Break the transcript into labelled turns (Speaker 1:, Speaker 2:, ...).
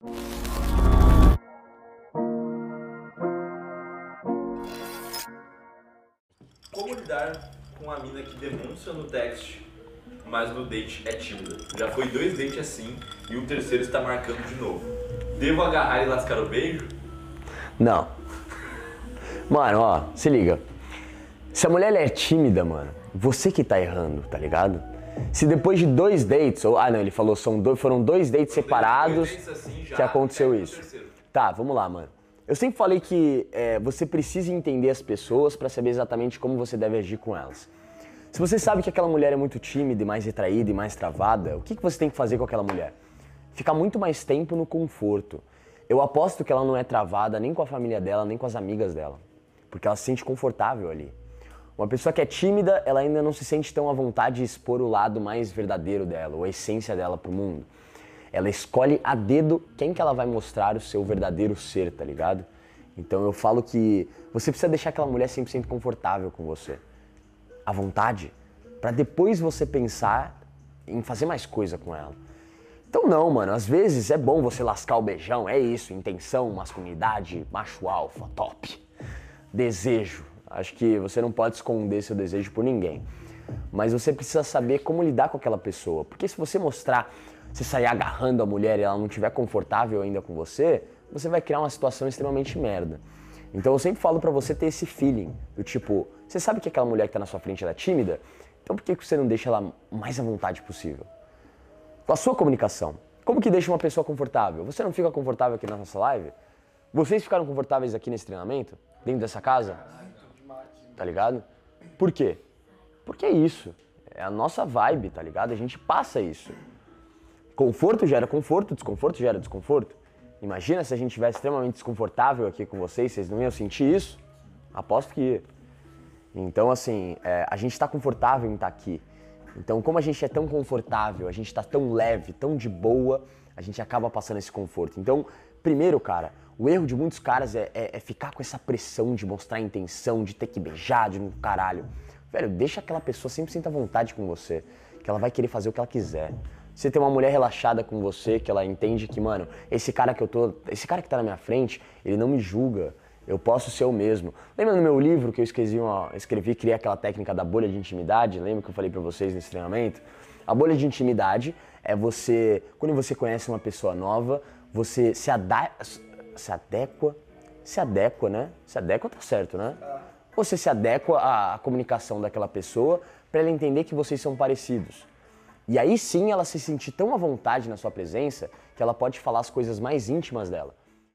Speaker 1: Como lidar com uma mina que demonstra no text, mas no date é tímida? Já foi dois dates assim e o terceiro está marcando de novo. Devo agarrar e lascar o beijo?
Speaker 2: Não. Mano, ó, se liga. Se a mulher é tímida, mano, você que tá errando, tá ligado? Se depois de dois dates, ou, ah não, ele falou são dois, foram dois dates separados
Speaker 1: Dois dates assim já,
Speaker 2: que aconteceu
Speaker 1: o
Speaker 2: isso. Tá, vamos lá, mano. Eu sempre falei que é, você precisa entender as pessoas pra saber exatamente como você deve agir com elas. Se você sabe que aquela mulher é muito tímida e mais retraída e mais travada, o que, que você tem que fazer com aquela mulher? Ficar muito mais tempo no conforto. Eu aposto que ela não é travada nem com a família dela, nem com as amigas dela. Porque ela se sente confortável ali. Uma pessoa que é tímida, ela ainda não se sente tão à vontade de expor o lado mais verdadeiro dela, ou a essência dela pro mundo. Ela escolhe a dedo quem que ela vai mostrar o seu verdadeiro ser, tá ligado? Então eu falo que você precisa deixar aquela mulher 100% confortável com você. À vontade. Pra depois você pensar em fazer mais coisa com ela. Então não, mano, às vezes é bom você lascar o beijão, é isso, intenção, masculinidade, macho alfa, top. Desejo. Acho que você não pode esconder seu desejo por ninguém. Mas você precisa saber como lidar com aquela pessoa. Porque se você mostrar, você sair agarrando a mulher e ela não estiver confortável ainda com você, você vai criar uma situação extremamente merda. Então eu sempre falo pra você ter esse feeling, do tipo, você sabe que aquela mulher que tá na sua frente ela é tímida? Então por que você não deixa ela mais à vontade possível? Com a sua comunicação. Como que deixa uma pessoa confortável? Você não fica confortável aqui na nossa live? Vocês ficaram confortáveis aqui nesse treinamento? Dentro dessa casa? Tá ligado? Por quê? Porque é isso. É a nossa vibe, tá ligado? A gente passa isso. Conforto gera conforto, desconforto gera desconforto. Imagina se a gente estivesse extremamente desconfortável aqui com vocês, vocês não iam sentir isso? Aposto que ia. Então, assim, é, a gente está confortável em estar aqui. Então, como a gente é tão confortável, a gente está tão leve, tão de boa, a gente acaba passando esse conforto. Então, primeiro, cara, o erro de muitos caras é, é- é ficar com essa pressão de mostrar intenção, de ter que beijar, de um caralho. Velho, deixa aquela pessoa 100% à vontade com você, que ela vai querer fazer o que ela quiser. Você tem uma mulher relaxada com você, que ela entende que, mano, esse cara que eu tô, esse cara que tá na minha frente, ele não me julga. Eu posso ser eu mesmo. Lembra no meu livro que eu escrevi, uma, escrevi criei aquela técnica da bolha de intimidade? Lembra que eu falei pra vocês nesse treinamento? A bolha de intimidade é você, quando você conhece uma pessoa nova, você se, ada se adequa, se adequa, né? Se adequa tá certo, né? Você se adequa à, comunicação daquela pessoa pra ela entender que vocês são parecidos. E aí sim ela se sentir tão à vontade na sua presença que ela pode falar as coisas mais íntimas dela.